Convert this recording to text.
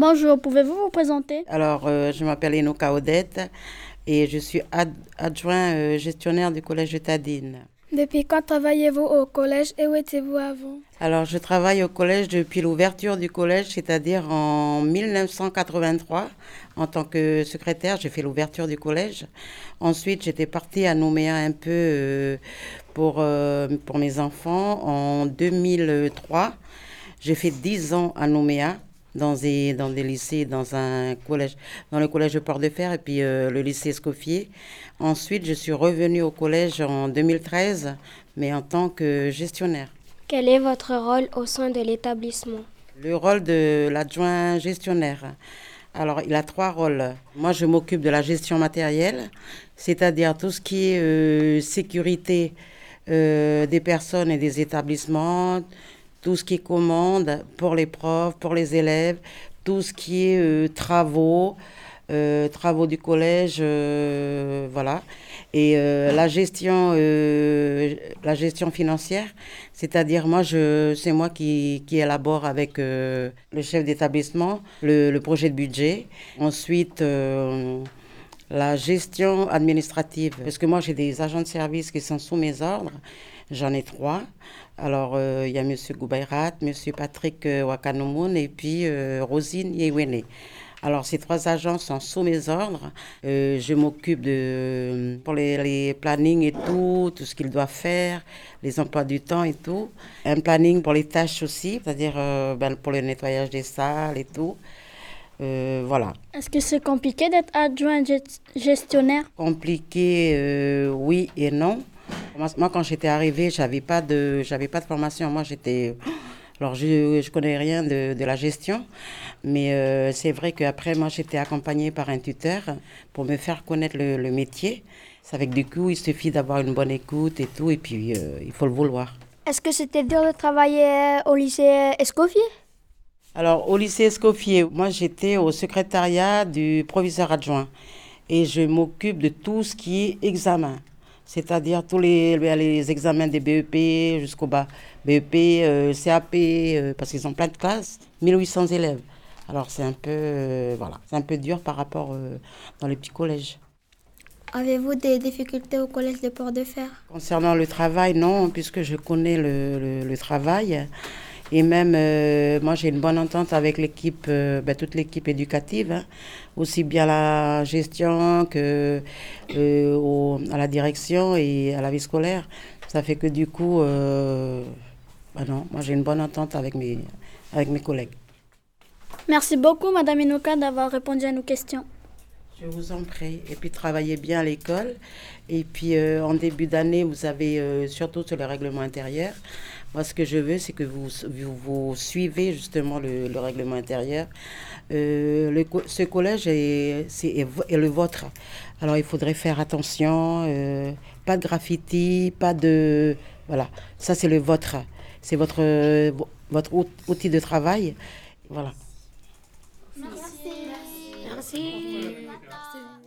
Bonjour, pouvez-vous vous présenter? Alors, euh, je m'appelle Enoka Odette et je suis adjoint euh, gestionnaire du collège de Tadine. Depuis quand travaillez-vous au collège et où étiez-vous avant? Alors, je travaille au collège depuis l'ouverture du collège, c'est-à-dire en 1983. En tant que secrétaire, j'ai fait l'ouverture du collège. Ensuite, j'étais partie à Nouméa un peu euh, pour, euh, pour mes enfants en 2003. J'ai fait 10 ans à Nouméa dans des, dans des lycées, dans un collège, dans le collège de Port-de-Fer et puis euh, le lycée Escoffier. Ensuite, je suis revenue au collège en 2013, mais en tant que gestionnaire. Quel est votre rôle au sein de l'établissement? Le rôle de l'adjoint gestionnaire. Alors, il a trois rôles. Moi, je m'occupe de la gestion matérielle, c'est-à-dire tout ce qui est euh, sécurité euh, des personnes et des établissements, tout ce qui est commande pour les profs, pour les élèves, tout ce qui est euh, travaux, euh, travaux du collège, euh, voilà. Et la gestion, la gestion financière, c'est-à-dire moi, je, c'est moi qui, qui élabore avec le chef d'établissement le, le, projet de budget. Ensuite la gestion administrative, parce que moi j'ai des agents de service qui sont sous mes ordres, j'en ai trois. Alors il y a M. Goubayrat, M. Patrick Wakanomoun et puis Rosine Yewene. Alors, ces trois agents sont sous mes ordres. Euh, je m'occupe de pour les, plannings et tout, tout ce qu'ils doivent faire, les emplois du temps et tout. Un planning pour les tâches aussi, c'est-à-dire euh, ben, pour le nettoyage des salles et tout. Euh, voilà. Est-ce que c'est compliqué d'être adjoint gestionnaire? Compliqué, oui et non. Moi, quand j'étais arrivée, j'avais pas de, j'avais pas de formation. Moi, j'étais alors, je ne connais rien de, de, la gestion, mais euh, c'est vrai qu'après, moi, j'étais accompagnée par un tuteur pour me faire connaître le, le métier. C'est avec du coup, il suffit d'avoir une bonne écoute et tout, et puis euh, il faut le vouloir. Est-ce que c'était dur de travailler au lycée Escoffier? Alors, au lycée Escoffier, moi, j'étais au secrétariat du proviseur adjoint et je m'occupe de tout ce qui est examen c'est-à-dire tous les, les examens des BEP jusqu'au bas. BEP, euh, CAP, euh, parce qu'ils ont plein de classes, 1800 élèves. Alors c'est un peu, euh, voilà, c'est un peu dur par rapport dans les petits collèges. Avez-vous des difficultés au collège de Port-de-Fer Concernant le travail, non, puisque je connais le, le, le travail. Et même, euh, moi, j'ai une bonne entente avec l'équipe, euh, ben, toute l'équipe éducative, hein. aussi bien la gestion que euh, à la direction et à la vie scolaire. Ça fait que du coup, ben non, moi, j'ai une bonne entente avec mes, avec mes collègues. Merci beaucoup, Madame Inoka, d'avoir répondu à nos questions. Je vous en prie. Et puis, travaillez bien à l'école. Et puis, euh, en début d'année, vous avez, euh, surtout sur le règlement intérieur, moi, ce que je veux, c'est que vous, vous, suivez justement le, le règlement intérieur. Euh, ce collège est, le vôtre. Alors, il faudrait faire attention. Pas de graffiti, pas de... Voilà, ça, c'est le vôtre. C'est votre, votre outil de travail. Voilà. Merci. Sí. sí.